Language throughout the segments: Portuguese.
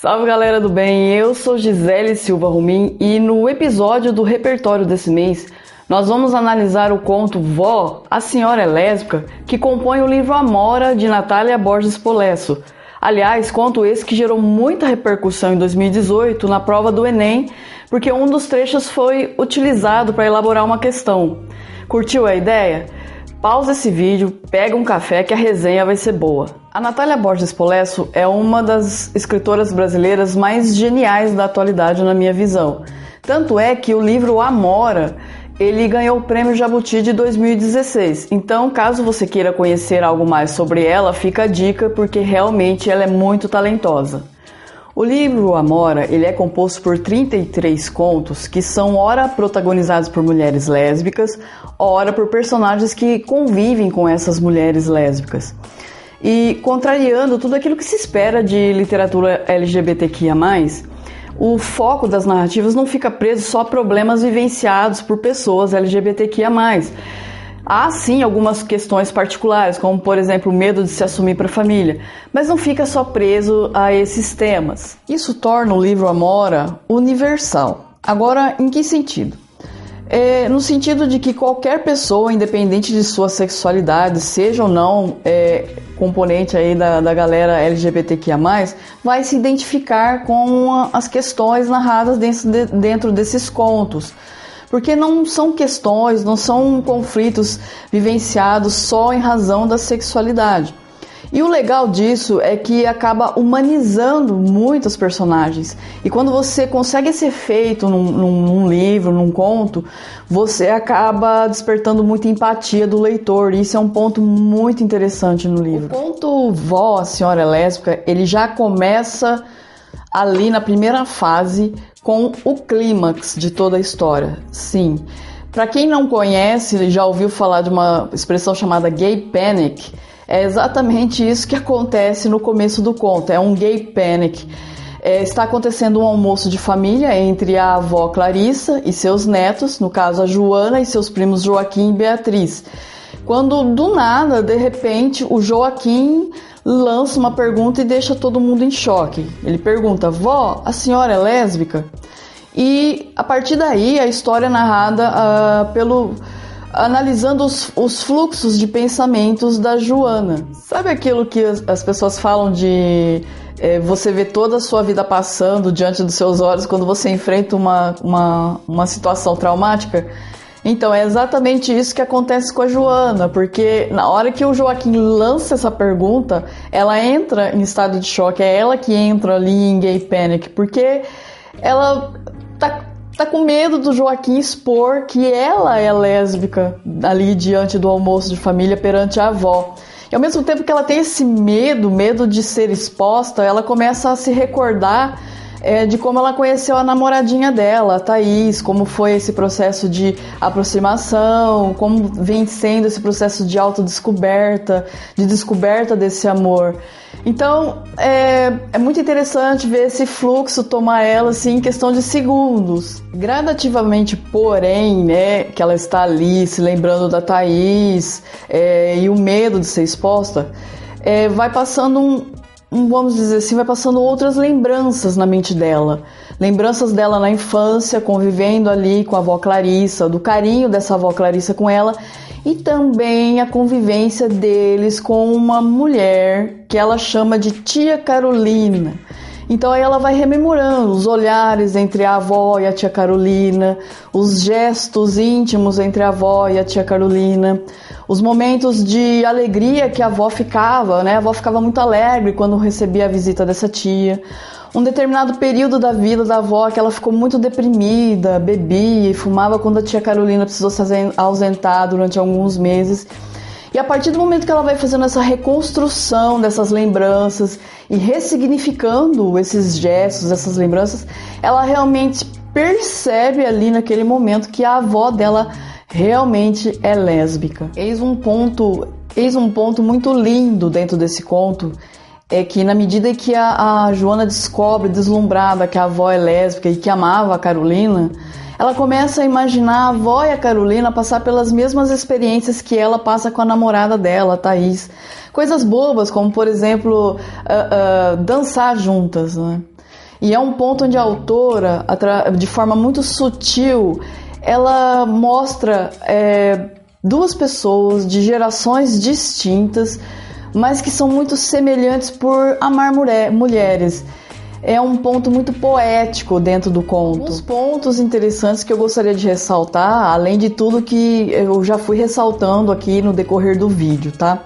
Salve galera do bem, eu sou Gisele Silva Rumim e no episódio do repertório desse mês nós vamos analisar o conto Vó, a Senhora é Lésbica, que compõe o livro Amora de Natália Borges Polesso. Aliás, conto esse que gerou muita repercussão em 2018 na prova do Enem, porque um dos trechos foi utilizado para elaborar uma questão. Curtiu a ideia? Pausa esse vídeo, pega um café que a resenha vai ser boa. A Natália Borges Polesso é uma das escritoras brasileiras mais geniais da atualidade na minha visão. Tanto é que o livro Amora ele ganhou o prêmio Jabuti de 2016. Então, caso você queira conhecer algo mais sobre ela, fica a dica porque realmente ela é muito talentosa. O livro Amora ele é composto por 33 contos que são ora protagonizados por mulheres lésbicas, ora por personagens que convivem com essas mulheres lésbicas. E contrariando tudo aquilo que se espera de literatura LGBTQIA+, o foco das narrativas não fica preso só a problemas vivenciados por pessoas LGBTQIA+, Há sim algumas questões particulares, como por exemplo o medo de se assumir para a família, mas não fica só preso a esses temas. Isso torna o livro Amora universal. Agora, em que sentido? É, no sentido de que qualquer pessoa, independente de sua sexualidade, seja ou não é, componente aí da, da galera LGBTQIA+, vai se identificar com as questões narradas dentro, de, dentro desses contos porque não são questões, não são conflitos vivenciados só em razão da sexualidade. E o legal disso é que acaba humanizando muitos personagens. E quando você consegue esse efeito num, num, num, livro, num conto, você acaba despertando muita empatia do leitor. E isso é um ponto muito interessante no livro. O conto Vó, a Senhora Lésbica, ele já começa ali na primeira fase com o clímax de toda a história. Sim. Para quem não conhece, já ouviu falar de uma expressão chamada gay panic, é exatamente isso que acontece no começo do conto. É um gay panic. É, está acontecendo um almoço de família entre a avó Clarissa e seus netos, no caso a Joana e seus primos Joaquim e Beatriz. Quando do nada, de repente, o Joaquim lança uma pergunta e deixa todo mundo em choque. Ele pergunta: Vó, a senhora é lésbica? E a partir daí a história é narrada uh, pelo analisando os, os, fluxos de pensamentos da Joana. Sabe aquilo que as, as pessoas falam de é, você ver toda a sua vida passando diante dos seus olhos quando você enfrenta uma, uma, uma situação traumática? Então, é exatamente isso que acontece com a Joana, porque na hora que o Joaquim lança essa pergunta, ela entra em estado de choque, é ela que entra ali em gay panic, porque ela tá, tá com medo do Joaquim expor que ela é lésbica ali diante do almoço de família perante a avó. E ao mesmo tempo que ela tem esse medo, medo de ser exposta, ela começa a se recordar é, de como ela conheceu a namoradinha dela, a Thaís, como foi esse processo de aproximação, como vem sendo esse processo de autodescoberta, de descoberta desse amor. Então é, é muito interessante ver esse fluxo tomar ela assim em questão de segundos. Gradativamente, porém, né, que ela está ali se lembrando da Thaís é, e o medo de ser exposta, é, vai passando um, vamos dizer assim, vai passando outras lembranças na mente dela. Lembranças dela na infância, convivendo ali com a avó Clarissa, do carinho dessa avó Clarissa com ela, e também a convivência deles com uma mulher que ela chama de tia Carolina. Então aí ela vai rememorando os olhares entre a avó e a tia Carolina, os gestos íntimos entre a avó e a tia Carolina, os momentos de alegria que a avó ficava, né? A avó ficava muito alegre quando recebia a visita dessa tia. Um determinado período da vida da avó que ela ficou muito deprimida, bebia e fumava quando a tia Carolina precisou se ausentar durante alguns meses. E a partir do momento que ela vai fazendo essa reconstrução dessas lembranças e ressignificando esses gestos, essas lembranças, ela realmente percebe ali naquele momento que a avó dela realmente é lésbica. Eis um ponto, eis um ponto muito lindo dentro desse conto é que na medida que a, a, Joana descobre, deslumbrada, que a avó é lésbica e que amava a Carolina, ela começa a imaginar a avó e a Carolina passar pelas mesmas experiências que ela passa com a namorada dela, Thaís. Coisas bobas, como por exemplo, uh, uh, dançar juntas, né? E é um ponto onde a autora, de forma muito sutil, ela mostra é, duas pessoas de gerações distintas, mas que são muito semelhantes por amar mulher, mulheres. É um ponto muito poético dentro do conto. Os pontos interessantes que eu gostaria de ressaltar, além de tudo que eu já fui ressaltando aqui no decorrer do vídeo, tá?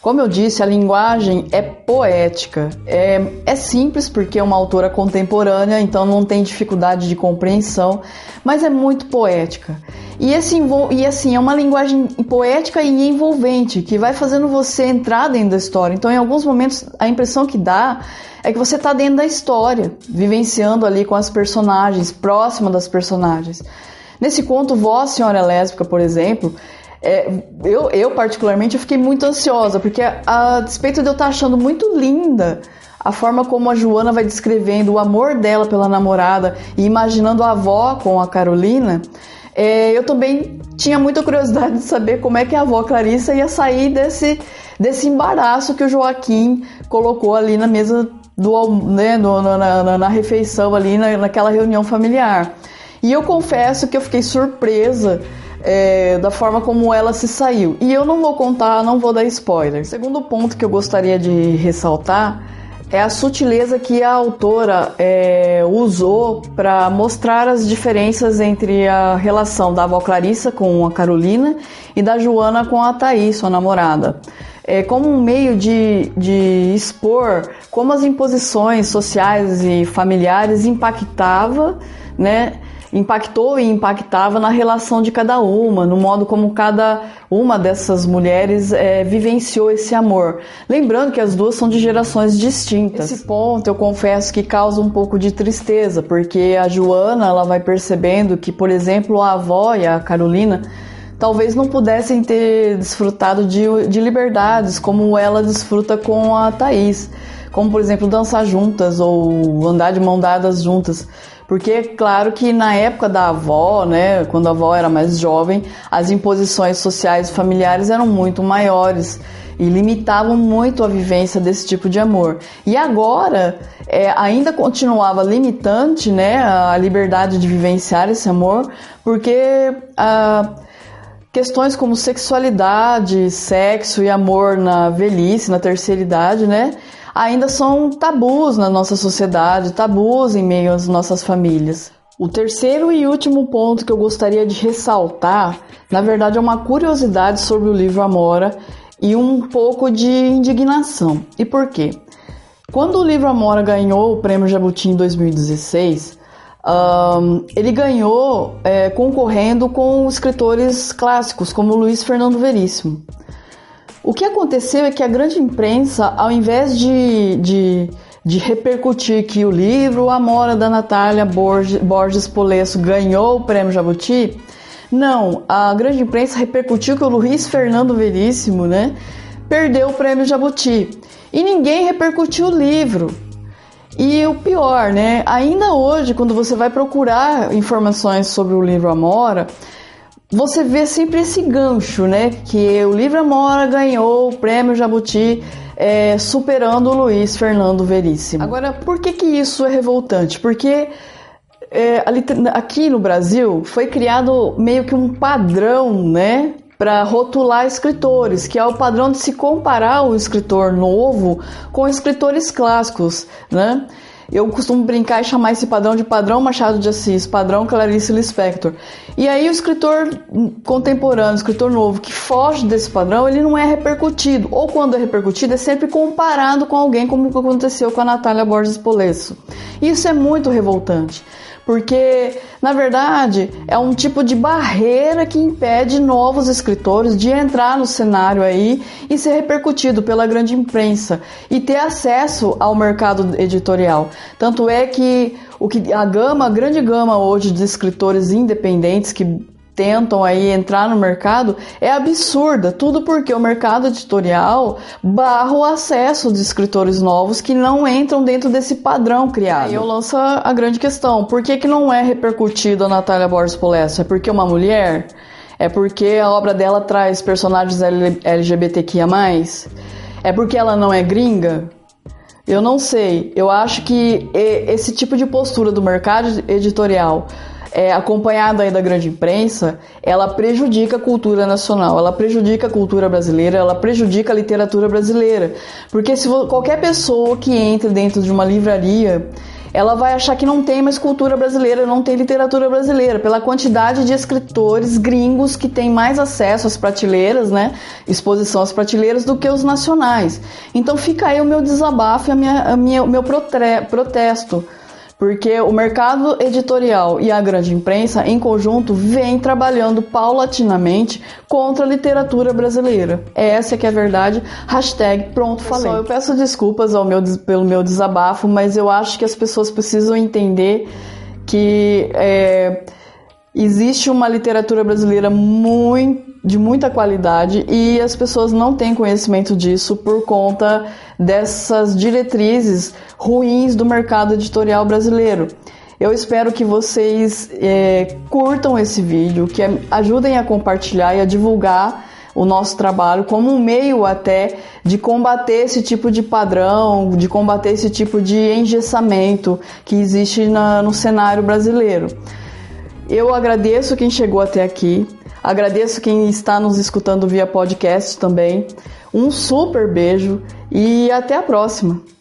Como eu disse, a linguagem é poética. É, é simples porque é uma autora contemporânea, então não tem dificuldade de compreensão, mas é muito poética. E, esse, e assim, é uma linguagem poética e envolvente que vai fazendo você entrar dentro da história. Então, em alguns momentos, a impressão que dá é que você está dentro da história, vivenciando ali com as personagens, próxima das personagens. Nesse conto, Voz Senhora Lésbica, por exemplo, é, eu, eu, particularmente, eu fiquei muito ansiosa, porque a, a despeito de eu estar achando muito linda a forma como a Joana vai descrevendo o amor dela pela namorada e imaginando a avó com a Carolina, é, eu também tinha muita curiosidade de saber como é que a avó Clarissa ia sair desse, desse embaraço que o Joaquim colocou ali na mesa do, né, no, na, na, na, refeição ali, na, naquela reunião familiar. E eu confesso que eu fiquei surpresa é, da forma como ela se saiu. E eu não vou contar, não vou dar spoiler. Segundo ponto que eu gostaria de ressaltar é a sutileza que a autora é, usou para mostrar as diferenças entre a relação da avó Clarissa com a Carolina e da Joana com a Thaís, sua namorada. É, como um meio de, de expor como as imposições sociais e familiares impactava, né, impactou e impactava na relação de cada uma, no modo como cada uma dessas mulheres é, vivenciou esse amor. Lembrando que as duas são de gerações distintas. Esse ponto eu confesso que causa um pouco de tristeza, porque a Joana ela vai percebendo que, por exemplo, a avó e a Carolina talvez não pudessem ter desfrutado de, de liberdades como ela desfruta com a Thaís, como por exemplo dançar juntas ou andar de mão dadas juntas. Porque é claro que na época da avó, né, quando a avó era mais jovem, as imposições sociais e familiares eram muito maiores e limitavam muito a vivência desse tipo de amor. E agora é, ainda continuava limitante né, a liberdade de vivenciar esse amor, porque ah, questões como sexualidade, sexo e amor na velhice, na terceira idade, né, ainda são tabus na nossa sociedade, tabus em meio às nossas famílias. O terceiro e último ponto que eu gostaria de ressaltar, na verdade, é uma curiosidade sobre o livro Amora e um pouco de indignação. E por quê? Quando o livro Amora ganhou o prêmio Jabuti em 2016, um, ele ganhou é, concorrendo com escritores clássicos como Luiz Fernando Veríssimo. O que aconteceu é que a grande imprensa, ao invés de, de, de repercutir que o livro Amora da Natália Borges, Borges Polesso ganhou o prêmio Jabuti, não, a grande imprensa repercutiu que o Luiz Fernando Veríssimo, né, perdeu o prêmio Jabuti. E ninguém repercutiu o livro. E o pior, né, ainda hoje, quando você vai procurar informações sobre o livro Amora, você vê sempre esse gancho, né? Que o Livro Amora ganhou o prêmio Jabuti é, superando o Luiz Fernando Veríssimo. Agora, por que, que isso é revoltante? Porque é, aqui no Brasil foi criado meio que um padrão, né? Para rotular escritores, que é o padrão de se comparar o escritor novo com escritores clássicos, né? Eu costumo brincar e chamar esse padrão de padrão Machado de Assis, padrão Clarice Lispector. E aí o escritor contemporâneo, escritor novo que foge desse padrão, ele não é repercutido. Ou quando é repercutido, é sempre comparado com alguém como aconteceu com a Natália Borges Polesso. Isso é muito revoltante porque na verdade é um tipo de barreira que impede novos escritores de entrar no cenário aí e ser repercutido pela grande imprensa e ter acesso ao mercado editorial. Tanto é que o que a gama, a grande gama hoje de escritores independentes que tentam aí entrar no mercado é absurda. Tudo porque o mercado editorial barra o acesso de escritores novos que não entram dentro desse padrão criado. Aí eu lanço a grande questão: por que, que não é repercutido a Natália Borges Polesso? É porque uma mulher? É porque a obra dela traz personagens LGBTQIA? É porque ela não é gringa? Eu não sei. Eu acho que esse tipo de postura do mercado editorial é, acompanhada aí da grande imprensa, ela prejudica a cultura nacional, ela prejudica a cultura brasileira, ela prejudica a literatura brasileira. Porque se qualquer pessoa que entre dentro de uma livraria ela vai achar que não tem mais cultura brasileira, não tem literatura brasileira, pela quantidade de escritores gringos que têm mais acesso às prateleiras, né, exposição às prateleiras, do que os nacionais. Então fica aí o meu desabafo e a minha, a minha, o meu protesto porque o mercado editorial e a grande imprensa, em conjunto, vem trabalhando paulatinamente contra a literatura brasileira. Essa é que é a verdade. Hashtag pronto falei. Eu peço desculpas ao meu, pelo meu desabafo, mas eu acho que as pessoas precisam entender que é, existe uma literatura brasileira muito de muita qualidade e as pessoas não têm conhecimento disso por conta dessas diretrizes ruins do mercado editorial brasileiro. Eu espero que vocês é, curtam esse vídeo, que ajudem a compartilhar e a divulgar o nosso trabalho como um meio até de combater esse tipo de padrão, de combater esse tipo de engessamento que existe na, no cenário brasileiro. Eu agradeço quem chegou até aqui. Agradeço quem está nos escutando via podcast também. Um super beijo e até a próxima!